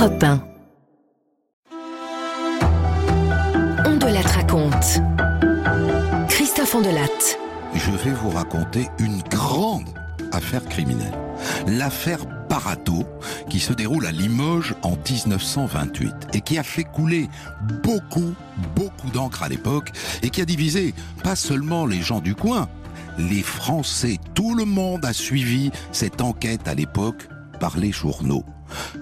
Europe 1. On de la raconte. Christophe Ondelatte. Je vais vous raconter une grande affaire criminelle. L'affaire Barato, qui se déroule à Limoges en 1928 et qui a fait couler beaucoup, beaucoup d'encre à l'époque et qui a divisé pas seulement les gens du coin, les Français, tout le monde a suivi cette enquête à l'époque par les journaux.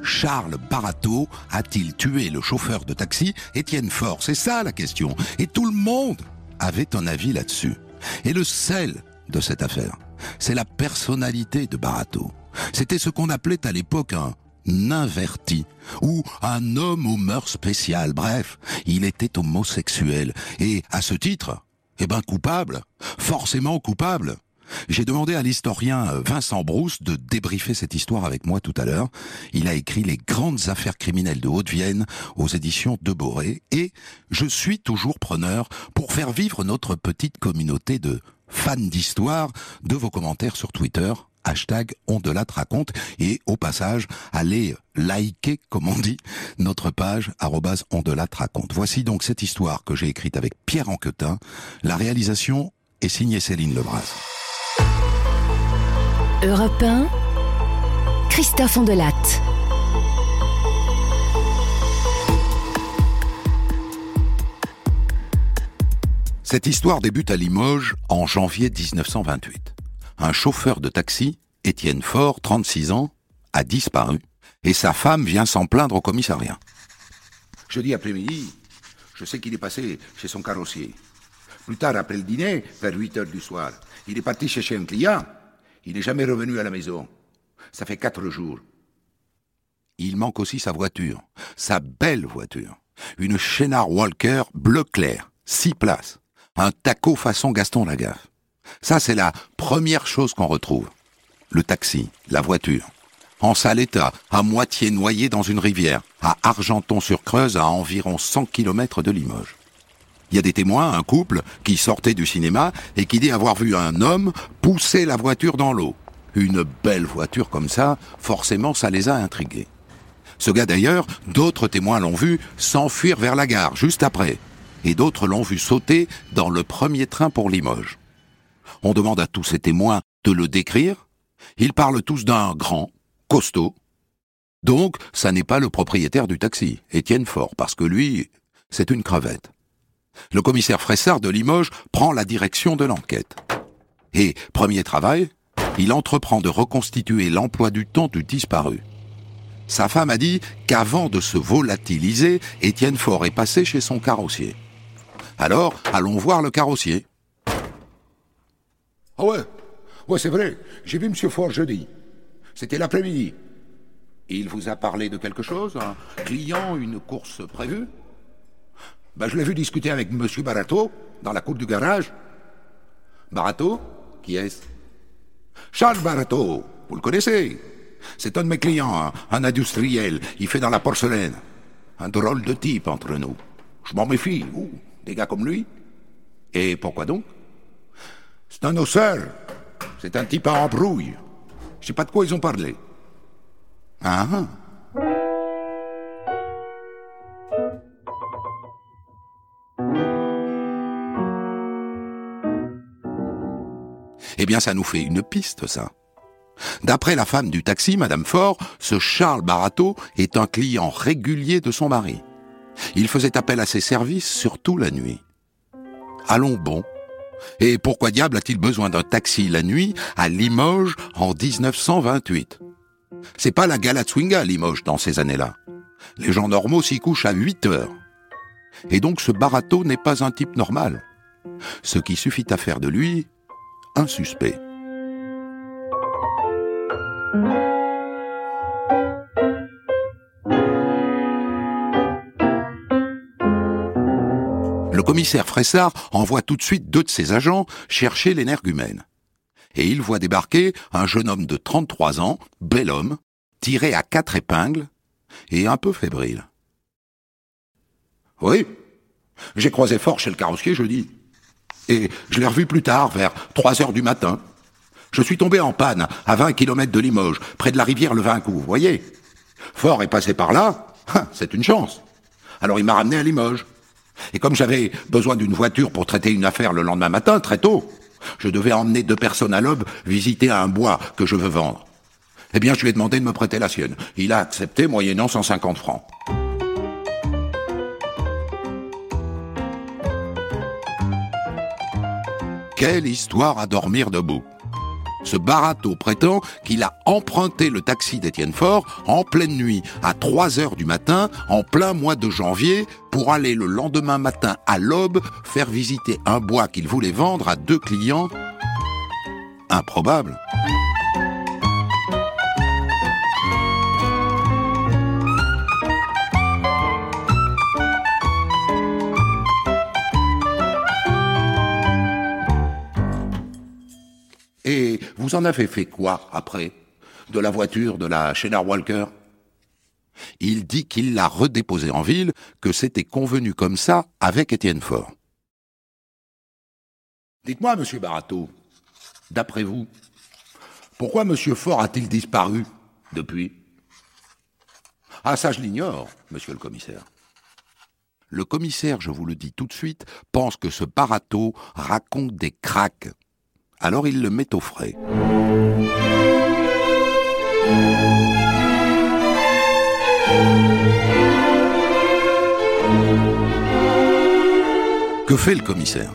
Charles Barato a-t-il tué le chauffeur de taxi? Étienne Faure C'est ça la question. Et tout le monde avait un avis là-dessus. Et le sel de cette affaire, c'est la personnalité de Barato. C'était ce qu'on appelait à l'époque un inverti ou un homme aux mœurs spéciales. Bref, il était homosexuel et à ce titre, eh ben coupable, forcément coupable. J'ai demandé à l'historien euh, Vincent Brousse de débriefer cette histoire avec moi tout à l'heure. Il a écrit Les grandes affaires criminelles de Haute-Vienne aux éditions de Boré et je suis toujours preneur pour faire vivre notre petite communauté de fans d'histoire de vos commentaires sur Twitter hashtag on de raconte et au passage allez liker comme on dit notre page arrobase on de raconte. Voici donc cette histoire que j'ai écrite avec Pierre Anquetin. La réalisation est signée Céline Lebras. Europe 1, Christophe Ondelatte. Cette histoire débute à Limoges en janvier 1928. Un chauffeur de taxi, Étienne Faure, 36 ans, a disparu et sa femme vient s'en plaindre au commissariat. Jeudi après-midi, je sais qu'il est passé chez son carrossier. Plus tard, après le dîner, vers 8 heures du soir, il est parti chercher un client il n'est jamais revenu à la maison. Ça fait quatre jours. Il manque aussi sa voiture, sa belle voiture. Une Chénard Walker bleu clair, six places. Un taco façon Gaston Lagaffe. Ça, c'est la première chose qu'on retrouve. Le taxi, la voiture. En sale état, à moitié noyé dans une rivière, à Argenton-sur-Creuse, à environ 100 km de Limoges. Il y a des témoins, un couple, qui sortait du cinéma et qui dit avoir vu un homme pousser la voiture dans l'eau. Une belle voiture comme ça, forcément ça les a intrigués. Ce gars d'ailleurs, d'autres témoins l'ont vu s'enfuir vers la gare juste après, et d'autres l'ont vu sauter dans le premier train pour Limoges. On demande à tous ces témoins de le décrire. Ils parlent tous d'un grand, costaud. Donc, ça n'est pas le propriétaire du taxi, Étienne Fort, parce que lui, c'est une crevette le commissaire Fressard de Limoges prend la direction de l'enquête. Et, premier travail, il entreprend de reconstituer l'emploi du temps du disparu. Sa femme a dit qu'avant de se volatiliser, Étienne Faure est passé chez son carrossier. Alors, allons voir le carrossier. Ah ouais, ouais c'est vrai, j'ai vu M. Faure jeudi. C'était l'après-midi. Il vous a parlé de quelque chose Un client, une course prévue? Ben, je l'ai vu discuter avec M. Barato dans la cour du garage. Barato Qui est-ce? Charles Barato, vous le connaissez? C'est un de mes clients, un, industriel. Il fait dans la porcelaine. Un drôle de type entre nous. Je m'en méfie, des gars comme lui. Et pourquoi donc? C'est un osseur. C'est un type à embrouille. Je sais pas de quoi ils ont parlé. Ah, Eh bien, ça nous fait une piste, ça. D'après la femme du taxi, Madame Fort, ce Charles Barato est un client régulier de son mari. Il faisait appel à ses services surtout la nuit. Allons bon. Et pourquoi diable a-t-il besoin d'un taxi la nuit à Limoges en 1928 C'est pas la gala à Limoges dans ces années-là. Les gens normaux s'y couchent à 8 heures. Et donc ce Barato n'est pas un type normal. Ce qui suffit à faire de lui un suspect. Le commissaire Fressard envoie tout de suite deux de ses agents chercher l'énergumène. Et il voit débarquer un jeune homme de 33 ans, bel homme, tiré à quatre épingles et un peu fébrile. Oui, j'ai croisé fort chez le carrossier jeudi. Et je l'ai revu plus tard, vers 3 heures du matin. Je suis tombé en panne à 20 kilomètres de Limoges, près de la rivière Le Vincourt, vous voyez Fort est passé par là, hein, c'est une chance. Alors il m'a ramené à Limoges. Et comme j'avais besoin d'une voiture pour traiter une affaire le lendemain matin, très tôt, je devais emmener deux personnes à l'aube visiter un bois que je veux vendre. Eh bien, je lui ai demandé de me prêter la sienne. Il a accepté moyennant 150 francs. Quelle histoire à dormir debout ce Barato prétend qu'il a emprunté le taxi d'Étienne Faure en pleine nuit, à 3 heures du matin, en plein mois de janvier, pour aller le lendemain matin à l'aube faire visiter un bois qu'il voulait vendre à deux clients. Improbable. Vous en avez fait quoi après? De la voiture de la Schneider Walker? Il dit qu'il l'a redéposée en ville, que c'était convenu comme ça avec Étienne Faure. Dites-moi, monsieur Barato, d'après vous, pourquoi monsieur Faure a-t-il disparu depuis? Ah, ça je l'ignore, monsieur le commissaire. Le commissaire, je vous le dis tout de suite, pense que ce Barato raconte des cracks alors il le met au frais. Que fait le commissaire?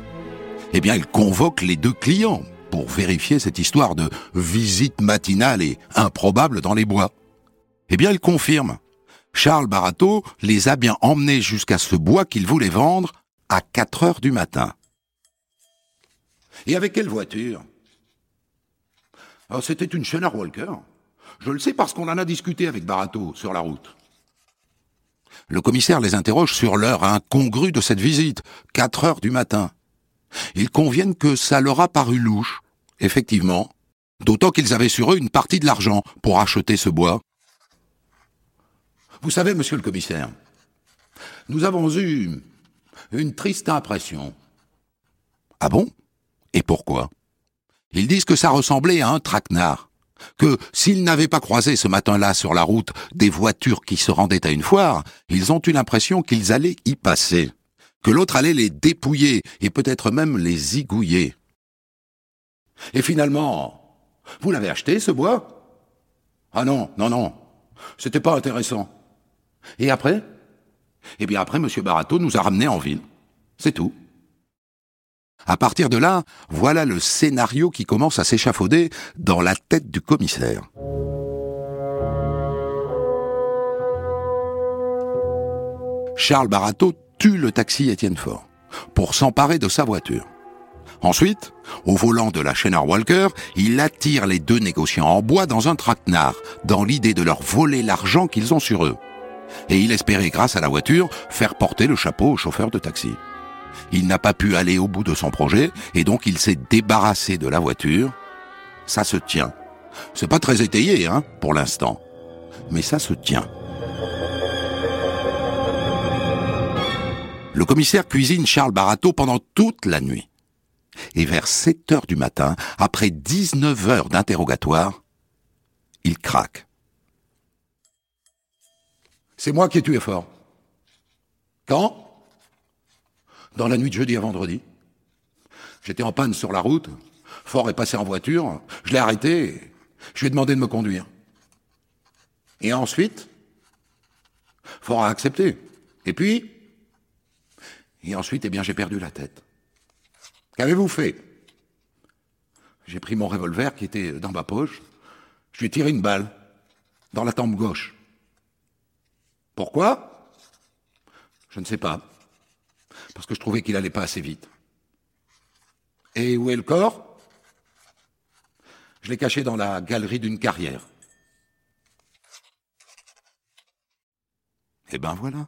Eh bien, il convoque les deux clients pour vérifier cette histoire de visite matinale et improbable dans les bois. Eh bien, il confirme. Charles Barato les a bien emmenés jusqu'à ce bois qu'il voulait vendre à 4 heures du matin. Et avec quelle voiture? Oh, C'était une Schneider Walker. Je le sais parce qu'on en a discuté avec Barato sur la route. Le commissaire les interroge sur l'heure incongrue de cette visite, 4 heures du matin. Ils conviennent que ça leur a paru louche, effectivement, d'autant qu'ils avaient sur eux une partie de l'argent pour acheter ce bois. Vous savez, monsieur le commissaire, nous avons eu une triste impression. Ah bon? Et pourquoi? Ils disent que ça ressemblait à un traquenard. Que s'ils n'avaient pas croisé ce matin-là sur la route des voitures qui se rendaient à une foire, ils ont eu l'impression qu'ils allaient y passer. Que l'autre allait les dépouiller et peut-être même les zigouiller. Et finalement, vous l'avez acheté, ce bois? Ah non, non, non. C'était pas intéressant. Et après? Eh bien après, M. Barato nous a ramenés en ville. C'est tout. À partir de là, voilà le scénario qui commence à s'échafauder dans la tête du commissaire. Charles Barato tue le taxi Étienne Fort pour s'emparer de sa voiture. Ensuite, au volant de la Schneider Walker, il attire les deux négociants en bois dans un traquenard, dans l'idée de leur voler l'argent qu'ils ont sur eux. Et il espérait, grâce à la voiture, faire porter le chapeau au chauffeur de taxi. Il n'a pas pu aller au bout de son projet et donc il s'est débarrassé de la voiture. Ça se tient. C'est pas très étayé, hein, pour l'instant. Mais ça se tient. Le commissaire cuisine Charles Barato pendant toute la nuit. Et vers 7 heures du matin, après 19 heures d'interrogatoire, il craque. C'est moi qui ai tué Fort. Quand? Dans la nuit de jeudi à vendredi. J'étais en panne sur la route, Fort est passé en voiture, je l'ai arrêté, je lui ai demandé de me conduire. Et ensuite, Fort a accepté. Et puis, et ensuite, eh bien, j'ai perdu la tête. Qu'avez-vous fait? J'ai pris mon revolver qui était dans ma poche, je lui ai tiré une balle dans la tempe gauche. Pourquoi? Je ne sais pas parce que je trouvais qu'il allait pas assez vite. Et où est le corps? Je l'ai caché dans la galerie d'une carrière. Eh ben voilà.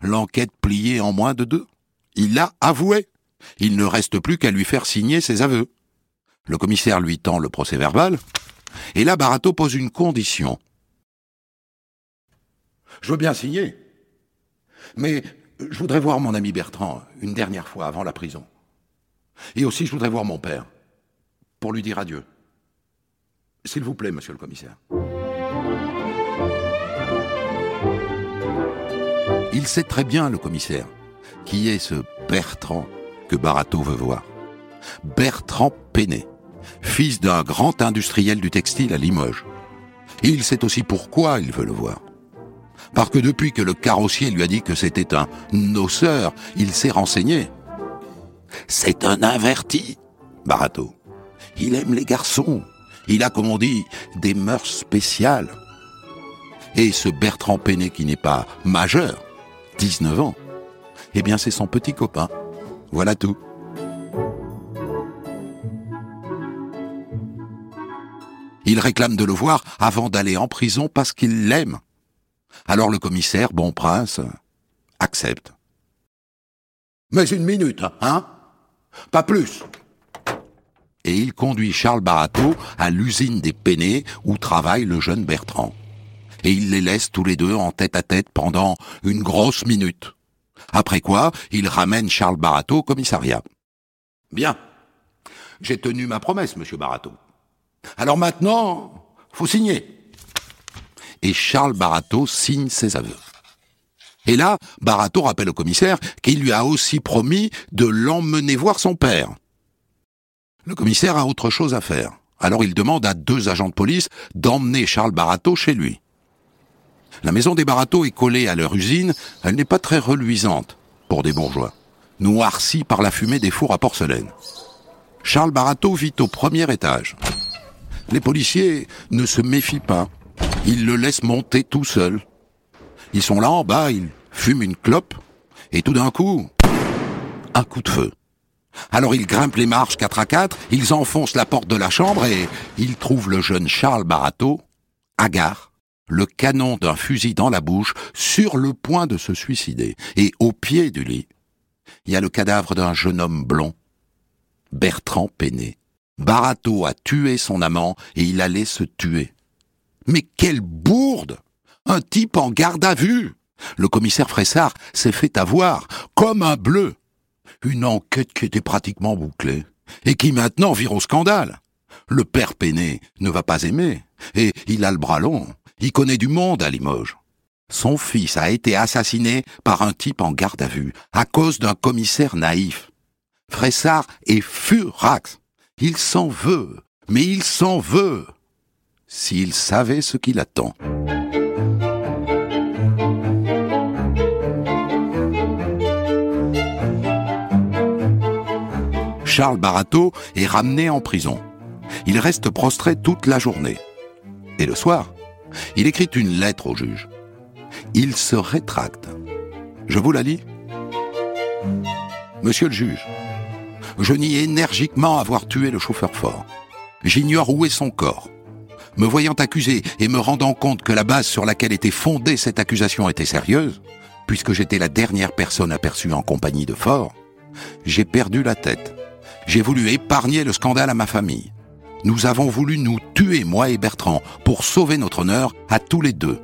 L'enquête pliée en moins de deux. Il l'a avoué. Il ne reste plus qu'à lui faire signer ses aveux. Le commissaire lui tend le procès verbal, et là Barato pose une condition. Je veux bien signer, mais je voudrais voir mon ami Bertrand une dernière fois avant la prison. Et aussi, je voudrais voir mon père, pour lui dire adieu. S'il vous plaît, monsieur le commissaire. Il sait très bien, le commissaire, qui est ce Bertrand que Barato veut voir. Bertrand Péné, fils d'un grand industriel du textile à Limoges. il sait aussi pourquoi il veut le voir. Parce que depuis que le carrossier lui a dit que c'était un noceur, il s'est renseigné. C'est un averti, Barato. Il aime les garçons. Il a, comme on dit, des mœurs spéciales. Et ce Bertrand Péné qui n'est pas majeur, 19 ans, eh bien c'est son petit copain. Voilà tout. Il réclame de le voir avant d'aller en prison parce qu'il l'aime. Alors le commissaire, bon prince, accepte. Mais une minute, hein? Pas plus. Et il conduit Charles Barato à l'usine des Pénés où travaille le jeune Bertrand. Et il les laisse tous les deux en tête à tête pendant une grosse minute. Après quoi, il ramène Charles Barato au commissariat. Bien. J'ai tenu ma promesse, monsieur Barato. Alors maintenant, faut signer. Et Charles Barato signe ses aveux. Et là, Barato rappelle au commissaire qu'il lui a aussi promis de l'emmener voir son père. Le commissaire a autre chose à faire. Alors il demande à deux agents de police d'emmener Charles Barato chez lui. La maison des Barato est collée à leur usine, elle n'est pas très reluisante pour des bourgeois, noircie par la fumée des fours à porcelaine. Charles Barato vit au premier étage. Les policiers ne se méfient pas. Ils le laissent monter tout seul. Ils sont là en bas, ils fument une clope, et tout d'un coup, un coup de feu. Alors ils grimpent les marches quatre à quatre, ils enfoncent la porte de la chambre et ils trouvent le jeune Charles Barato, hagard, le canon d'un fusil dans la bouche, sur le point de se suicider. Et au pied du lit, il y a le cadavre d'un jeune homme blond, Bertrand Péné. Barato a tué son amant et il allait se tuer. Mais quelle bourde Un type en garde à vue Le commissaire Fressard s'est fait avoir, comme un bleu. Une enquête qui était pratiquement bouclée, et qui maintenant vire au scandale. Le père Péné ne va pas aimer, et il a le bras long. Il connaît du monde à Limoges. Son fils a été assassiné par un type en garde à vue, à cause d'un commissaire naïf. Fressard est furax. Il s'en veut, mais il s'en veut. S'il savait ce qu'il attend. Charles Barato est ramené en prison. Il reste prostré toute la journée. Et le soir, il écrit une lettre au juge. Il se rétracte. Je vous la lis Monsieur le juge, je nie énergiquement avoir tué le chauffeur fort. J'ignore où est son corps. Me voyant accusé et me rendant compte que la base sur laquelle était fondée cette accusation était sérieuse, puisque j'étais la dernière personne aperçue en compagnie de Fort, j'ai perdu la tête. J'ai voulu épargner le scandale à ma famille. Nous avons voulu nous tuer, moi et Bertrand, pour sauver notre honneur à tous les deux.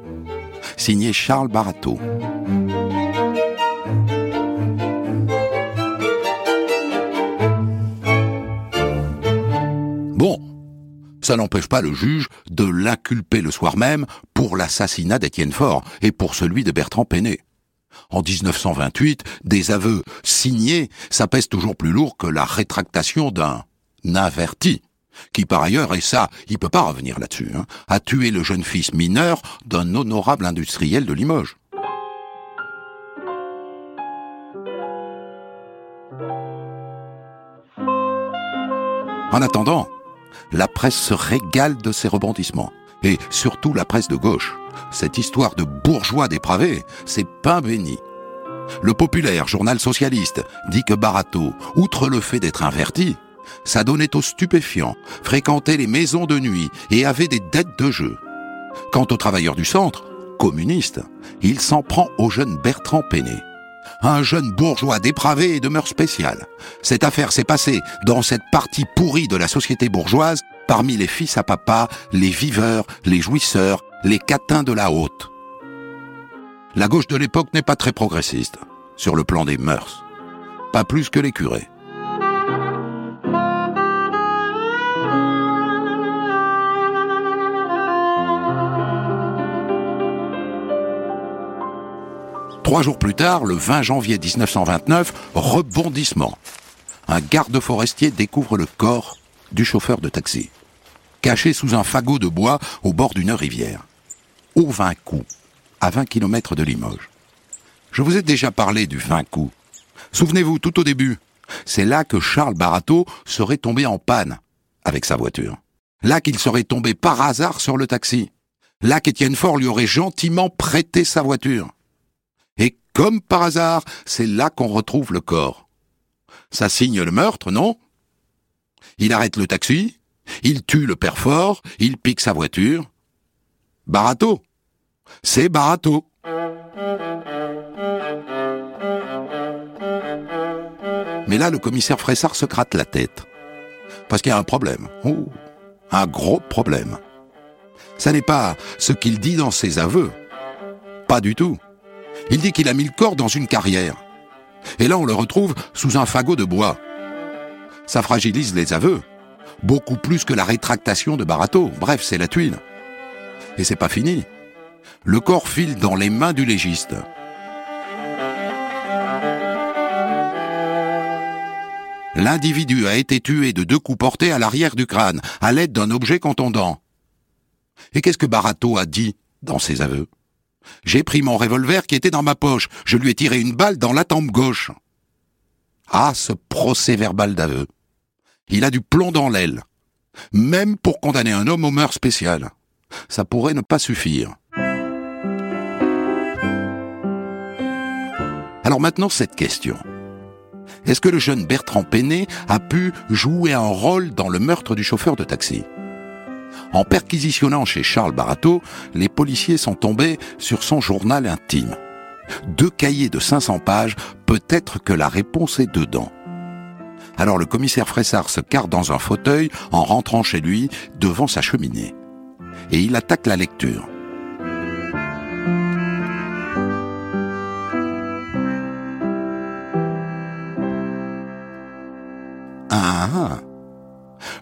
Signé Charles Barato. Ça n'empêche pas le juge de l'inculper le soir même pour l'assassinat d'Étienne Faure et pour celui de Bertrand Péné. En 1928, des aveux signés, ça pèse toujours plus lourd que la rétractation d'un averti, qui par ailleurs, et ça, il peut pas revenir là-dessus, hein, a tué le jeune fils mineur d'un honorable industriel de Limoges. En attendant, la presse se régale de ces rebondissements. Et surtout la presse de gauche. Cette histoire de bourgeois dépravés, c'est pain béni. Le populaire journal socialiste dit que Barato, outre le fait d'être inverti, s'adonnait aux stupéfiants, fréquentait les maisons de nuit et avait des dettes de jeu. Quant aux travailleurs du centre, communistes, il s'en prend au jeune Bertrand Péné un jeune bourgeois dépravé et de mœurs spéciales. Cette affaire s'est passée dans cette partie pourrie de la société bourgeoise, parmi les fils à papa, les viveurs, les jouisseurs, les catins de la haute. La gauche de l'époque n'est pas très progressiste, sur le plan des mœurs. Pas plus que les curés. Trois jours plus tard, le 20 janvier 1929, rebondissement. Un garde forestier découvre le corps du chauffeur de taxi, caché sous un fagot de bois au bord d'une rivière. Au 20 coups, à 20 km de Limoges. Je vous ai déjà parlé du 20 coups. Souvenez-vous, tout au début, c'est là que Charles Barato serait tombé en panne avec sa voiture. Là qu'il serait tombé par hasard sur le taxi. Là qu'Étienne Faure lui aurait gentiment prêté sa voiture. Comme par hasard, c'est là qu'on retrouve le corps. Ça signe le meurtre, non? Il arrête le taxi, il tue le père Fort, il pique sa voiture. Barato. C'est Barato. Mais là, le commissaire Fressard se gratte la tête. Parce qu'il y a un problème. Oh, un gros problème. Ça n'est pas ce qu'il dit dans ses aveux. Pas du tout. Il dit qu'il a mis le corps dans une carrière. Et là, on le retrouve sous un fagot de bois. Ça fragilise les aveux. Beaucoup plus que la rétractation de Barato. Bref, c'est la tuile. Et c'est pas fini. Le corps file dans les mains du légiste. L'individu a été tué de deux coups portés à l'arrière du crâne, à l'aide d'un objet contondant. Et qu'est-ce que Barato a dit dans ses aveux? J'ai pris mon revolver qui était dans ma poche, je lui ai tiré une balle dans la tempe gauche. Ah, ce procès verbal d'aveu. Il a du plomb dans l'aile. Même pour condamner un homme au meurtre spécial. Ça pourrait ne pas suffire. Alors maintenant, cette question. Est-ce que le jeune Bertrand Péné a pu jouer un rôle dans le meurtre du chauffeur de taxi? En perquisitionnant chez Charles Barato, les policiers sont tombés sur son journal intime. Deux cahiers de 500 pages, peut-être que la réponse est dedans. Alors le commissaire Fressard se carre dans un fauteuil en rentrant chez lui devant sa cheminée. Et il attaque la lecture. Ah,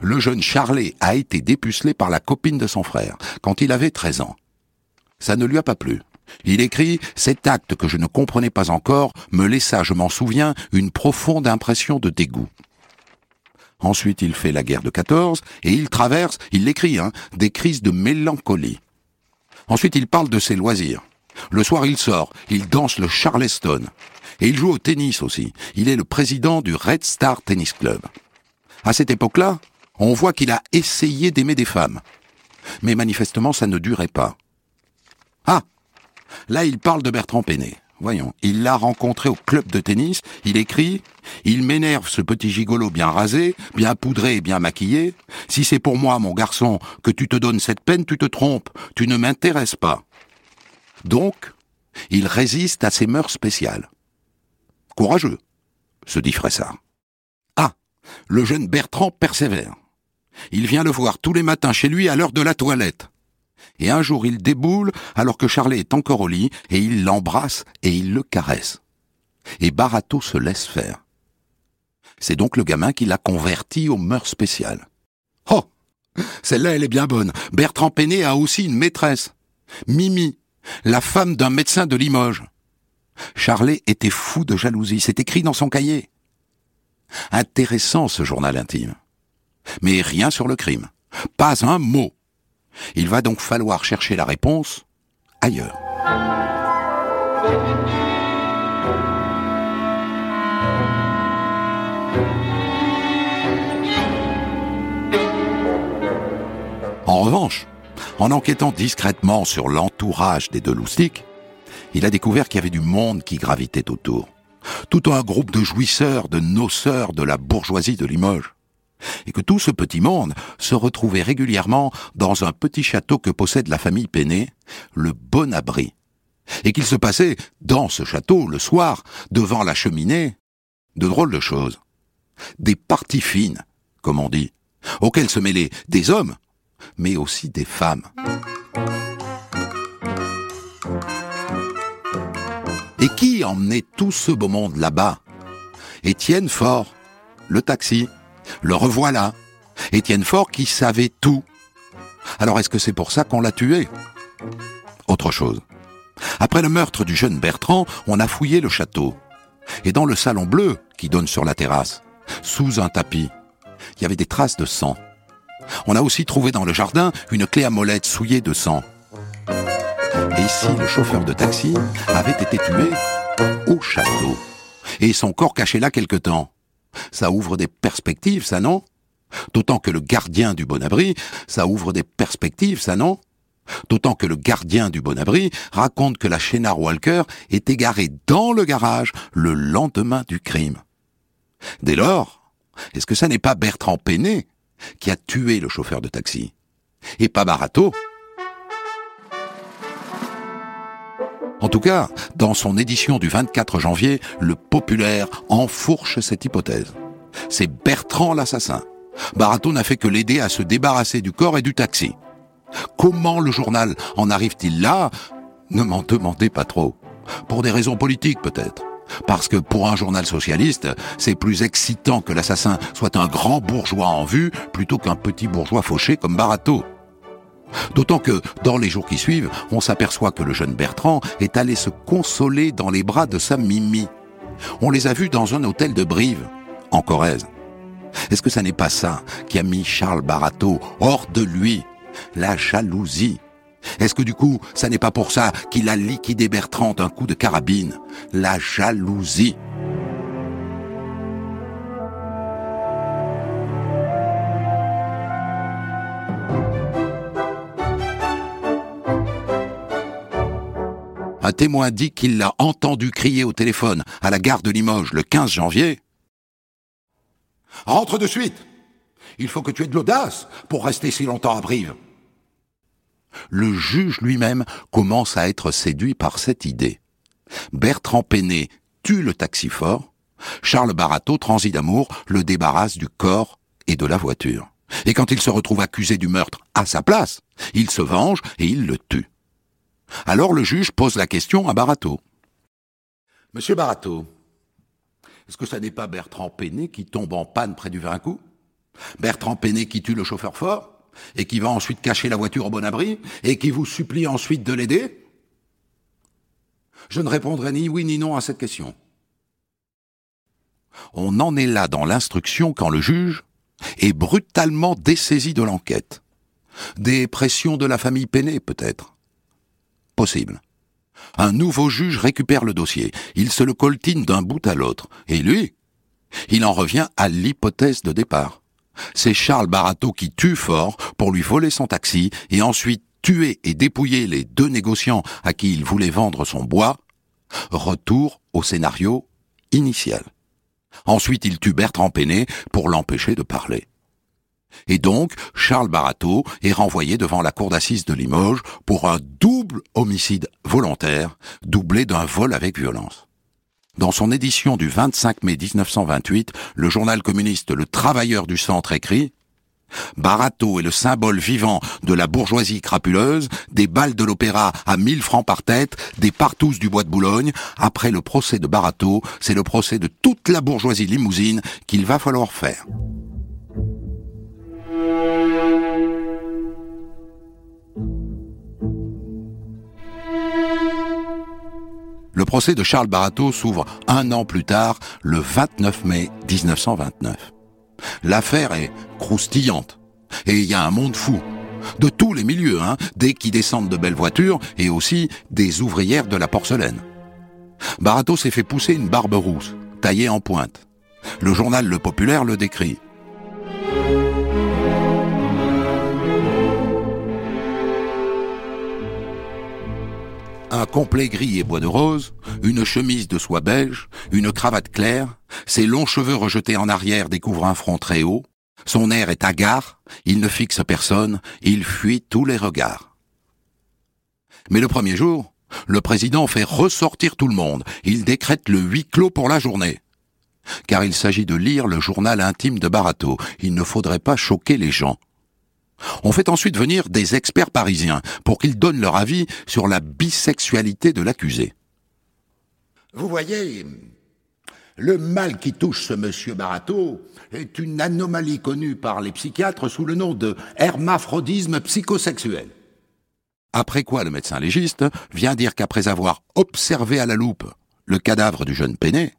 le jeune Charlet a été dépucelé par la copine de son frère quand il avait 13 ans. Ça ne lui a pas plu. Il écrit Cet acte que je ne comprenais pas encore me laissa, je m'en souviens, une profonde impression de dégoût. Ensuite, il fait la guerre de 14 et il traverse, il l'écrit, hein, des crises de mélancolie. Ensuite, il parle de ses loisirs. Le soir, il sort, il danse le Charleston. Et il joue au tennis aussi. Il est le président du Red Star Tennis Club. À cette époque-là, on voit qu'il a essayé d'aimer des femmes. Mais manifestement, ça ne durait pas. Ah Là, il parle de Bertrand Péné. Voyons, il l'a rencontré au club de tennis, il écrit « Il m'énerve ce petit gigolo bien rasé, bien poudré bien maquillé. Si c'est pour moi, mon garçon, que tu te donnes cette peine, tu te trompes, tu ne m'intéresses pas. » Donc, il résiste à ses mœurs spéciales. Courageux, se dit Fressard. Le jeune Bertrand persévère. Il vient le voir tous les matins chez lui à l'heure de la toilette. Et un jour il déboule alors que Charlet est encore au lit et il l'embrasse et il le caresse. Et Barato se laisse faire. C'est donc le gamin qui l'a converti aux mœurs spéciales. Oh Celle-là, elle est bien bonne. Bertrand Péné a aussi une maîtresse. Mimi, la femme d'un médecin de Limoges. Charlet était fou de jalousie, c'est écrit dans son cahier. Intéressant ce journal intime. Mais rien sur le crime. Pas un mot. Il va donc falloir chercher la réponse ailleurs. En revanche, en enquêtant discrètement sur l'entourage des deux loustiques, il a découvert qu'il y avait du monde qui gravitait autour. Tout un groupe de jouisseurs, de noceurs de la bourgeoisie de Limoges. Et que tout ce petit monde se retrouvait régulièrement dans un petit château que possède la famille Péné, le Bon Abri. Et qu'il se passait, dans ce château, le soir, devant la cheminée, de drôles de choses. Des parties fines, comme on dit, auxquelles se mêlaient des hommes, mais aussi des femmes. Et qui emmenait tout ce beau monde là-bas? Étienne Fort, le taxi. Le revoilà. Étienne Fort qui savait tout. Alors est-ce que c'est pour ça qu'on l'a tué? Autre chose. Après le meurtre du jeune Bertrand, on a fouillé le château. Et dans le salon bleu, qui donne sur la terrasse, sous un tapis, il y avait des traces de sang. On a aussi trouvé dans le jardin une clé à molette souillée de sang. Et ici, le chauffeur de taxi avait été tué au château. Et son corps caché là quelque temps? Ça ouvre des perspectives, ça non? D'autant que le gardien du bon abri, ça ouvre des perspectives, ça non? D'autant que le gardien du bon abri raconte que la Chénard Walker est égarée dans le garage le lendemain du crime. Dès lors, est-ce que ça n'est pas Bertrand Péné qui a tué le chauffeur de taxi? Et pas Barato En tout cas, dans son édition du 24 janvier, le populaire enfourche cette hypothèse. C'est Bertrand l'assassin. Barato n'a fait que l'aider à se débarrasser du corps et du taxi. Comment le journal en arrive-t-il là? Ne m'en demandez pas trop. Pour des raisons politiques peut-être. Parce que pour un journal socialiste, c'est plus excitant que l'assassin soit un grand bourgeois en vue plutôt qu'un petit bourgeois fauché comme Barato. D'autant que, dans les jours qui suivent, on s'aperçoit que le jeune Bertrand est allé se consoler dans les bras de sa Mimi. On les a vus dans un hôtel de Brive, en Corrèze. Est-ce que ça n'est pas ça qui a mis Charles Barato hors de lui La jalousie? Est-ce que du coup, ça n'est pas pour ça qu'il a liquidé Bertrand d'un coup de carabine La jalousie? Un témoin dit qu'il l'a entendu crier au téléphone à la gare de Limoges le 15 janvier. Rentre de suite Il faut que tu aies de l'audace pour rester si longtemps à Brive. Le juge lui-même commence à être séduit par cette idée. Bertrand Péné tue le taxi fort, Charles Barato, transi d'amour, le débarrasse du corps et de la voiture. Et quand il se retrouve accusé du meurtre à sa place, il se venge et il le tue. Alors le juge pose la question à Barato. Monsieur Barato, est-ce que ça n'est pas Bertrand Péné qui tombe en panne près du Vincou Bertrand Péné qui tue le chauffeur fort et qui va ensuite cacher la voiture au bon abri et qui vous supplie ensuite de l'aider? Je ne répondrai ni oui ni non à cette question. On en est là dans l'instruction quand le juge est brutalement dessaisi de l'enquête. Des pressions de la famille Péné, peut-être possible. Un nouveau juge récupère le dossier, il se le coltine d'un bout à l'autre, et lui, il en revient à l'hypothèse de départ. C'est Charles Barato qui tue Fort pour lui voler son taxi et ensuite tuer et dépouiller les deux négociants à qui il voulait vendre son bois. Retour au scénario initial. Ensuite, il tue Bertrand Péné pour l'empêcher de parler. Et donc, Charles Barato est renvoyé devant la cour d'assises de Limoges pour un double homicide volontaire, doublé d'un vol avec violence. Dans son édition du 25 mai 1928, le journal communiste Le Travailleur du Centre écrit Barato est le symbole vivant de la bourgeoisie crapuleuse, des balles de l'opéra à 1000 francs par tête, des partous du bois de Boulogne. Après le procès de Barato, c'est le procès de toute la bourgeoisie limousine qu'il va falloir faire. Le procès de Charles Barato s'ouvre un an plus tard, le 29 mai 1929. L'affaire est croustillante. Et il y a un monde fou. De tous les milieux, hein, des qui descendent de belles voitures et aussi des ouvrières de la porcelaine. Barato s'est fait pousser une barbe rousse, taillée en pointe. Le journal Le Populaire le décrit. Un complet gris et bois de rose, une chemise de soie beige, une cravate claire, ses longs cheveux rejetés en arrière découvrent un front très haut, son air est hagard, il ne fixe personne, il fuit tous les regards. Mais le premier jour, le président fait ressortir tout le monde, il décrète le huis clos pour la journée. Car il s'agit de lire le journal intime de Barato, il ne faudrait pas choquer les gens. On fait ensuite venir des experts parisiens pour qu'ils donnent leur avis sur la bisexualité de l'accusé. Vous voyez, le mal qui touche ce monsieur Barato est une anomalie connue par les psychiatres sous le nom de hermaphrodisme psychosexuel. Après quoi le médecin légiste vient dire qu'après avoir observé à la loupe le cadavre du jeune Péné,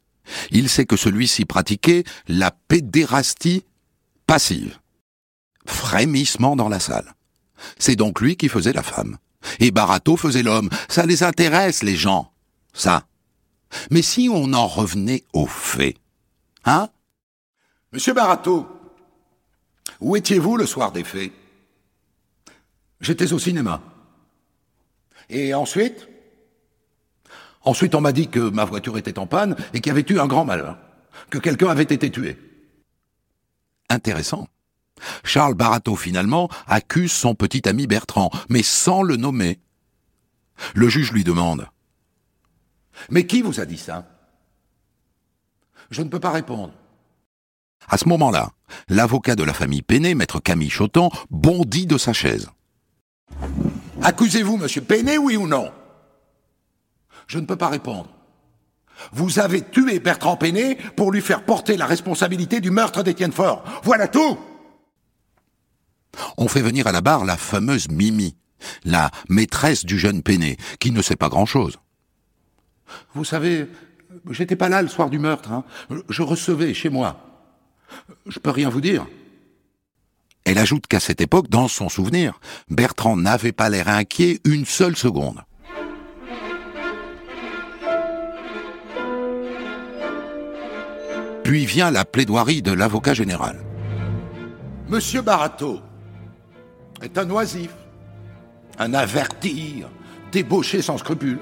il sait que celui-ci pratiquait la pédérastie passive. Frémissement dans la salle. C'est donc lui qui faisait la femme. Et Barato faisait l'homme. Ça les intéresse, les gens. Ça. Mais si on en revenait aux faits, hein? Monsieur Barato, où étiez-vous le soir des faits? J'étais au cinéma. Et ensuite? Ensuite, on m'a dit que ma voiture était en panne et qu'il y avait eu un grand malheur, que quelqu'un avait été tué. Intéressant. Charles Barato, finalement, accuse son petit ami Bertrand, mais sans le nommer. Le juge lui demande. Mais qui vous a dit ça? Je ne peux pas répondre. À ce moment-là, l'avocat de la famille Péné, maître Camille Chotan, bondit de sa chaise. Accusez-vous, monsieur Péné, oui ou non? Je ne peux pas répondre. Vous avez tué Bertrand Péné pour lui faire porter la responsabilité du meurtre d'Étienne Fort. Voilà tout On fait venir à la barre la fameuse Mimi, la maîtresse du jeune Péné, qui ne sait pas grand-chose. Vous savez, j'étais pas là le soir du meurtre. Hein. Je recevais chez moi. Je peux rien vous dire. Elle ajoute qu'à cette époque, dans son souvenir, Bertrand n'avait pas l'air inquiet une seule seconde. Puis vient la plaidoirie de l'avocat général. Monsieur Barato est un oisif, un averti, débauché sans scrupules.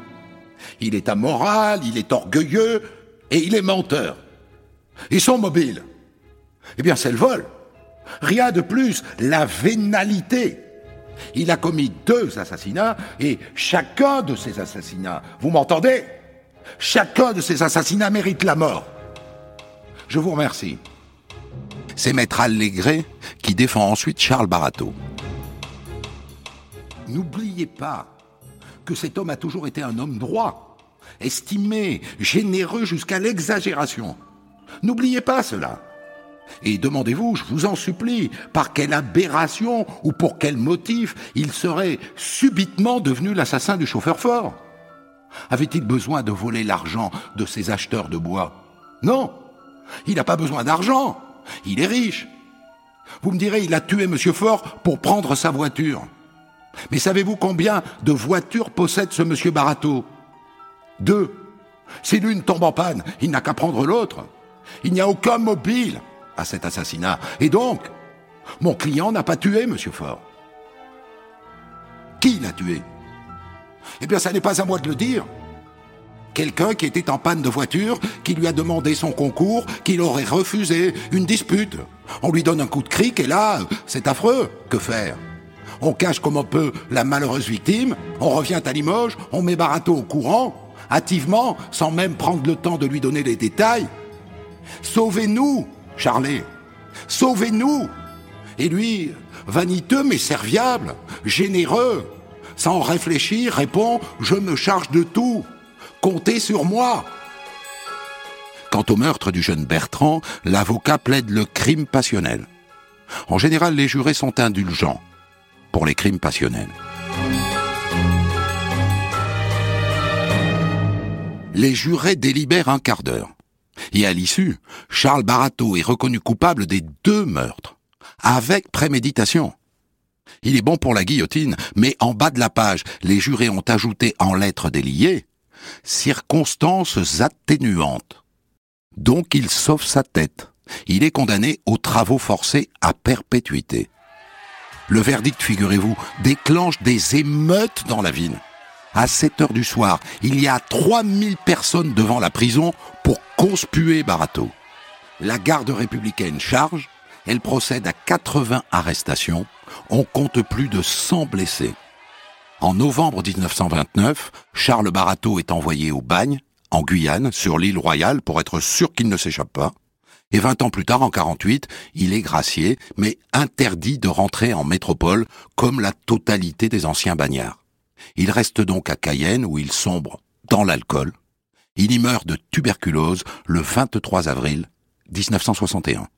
Il est amoral, il est orgueilleux et il est menteur. Et son mobile, eh bien c'est le vol. Rien de plus, la vénalité. Il a commis deux assassinats et chacun de ces assassinats, vous m'entendez? Chacun de ces assassinats mérite la mort. Je vous remercie. C'est Maître Allégré qui défend ensuite Charles Barato. N'oubliez pas que cet homme a toujours été un homme droit, estimé, généreux jusqu'à l'exagération. N'oubliez pas cela. Et demandez-vous, je vous en supplie, par quelle aberration ou pour quel motif il serait subitement devenu l'assassin du chauffeur fort Avait-il besoin de voler l'argent de ses acheteurs de bois? Non, il n'a pas besoin d'argent, il est riche. Vous me direz, il a tué M. Fort pour prendre sa voiture. Mais savez-vous combien de voitures possède ce monsieur Barato Deux. Si l'une tombe en panne, il n'a qu'à prendre l'autre. Il n'y a aucun mobile à cet assassinat. Et donc, mon client n'a pas tué monsieur Fort. Qui l'a tué? Eh bien, ça n'est pas à moi de le dire. Quelqu'un qui était en panne de voiture, qui lui a demandé son concours, qu'il aurait refusé, une dispute. On lui donne un coup de cric et là, c'est affreux. Que faire? On cache comme on peut la malheureuse victime, on revient à Limoges, on met Barato au courant, hâtivement, sans même prendre le temps de lui donner les détails. Sauvez-nous, Charlet, sauvez-nous. Et lui, vaniteux mais serviable, généreux, sans réfléchir, répond Je me charge de tout, comptez sur moi. Quant au meurtre du jeune Bertrand, l'avocat plaide le crime passionnel. En général, les jurés sont indulgents les crimes passionnels. Les jurés délibèrent un quart d'heure. Et à l'issue, Charles Barato est reconnu coupable des deux meurtres, avec préméditation. Il est bon pour la guillotine, mais en bas de la page, les jurés ont ajouté en lettres déliées circonstances atténuantes. Donc il sauve sa tête. Il est condamné aux travaux forcés à perpétuité. Le verdict, figurez-vous, déclenche des émeutes dans la ville. À 7 heures du soir, il y a 3000 personnes devant la prison pour conspuer Barato. La garde républicaine charge, elle procède à 80 arrestations, on compte plus de 100 blessés. En novembre 1929, Charles Barato est envoyé au bagne, en Guyane, sur l'île Royale, pour être sûr qu'il ne s'échappe pas. Et 20 ans plus tard, en 48, il est gracié, mais interdit de rentrer en métropole comme la totalité des anciens bagnards. Il reste donc à Cayenne où il sombre dans l'alcool. Il y meurt de tuberculose le 23 avril 1961.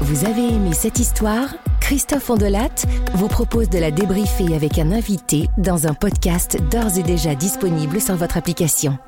Vous avez aimé cette histoire? Christophe Ondelat vous propose de la débriefer avec un invité dans un podcast d'ores et déjà disponible sur votre application.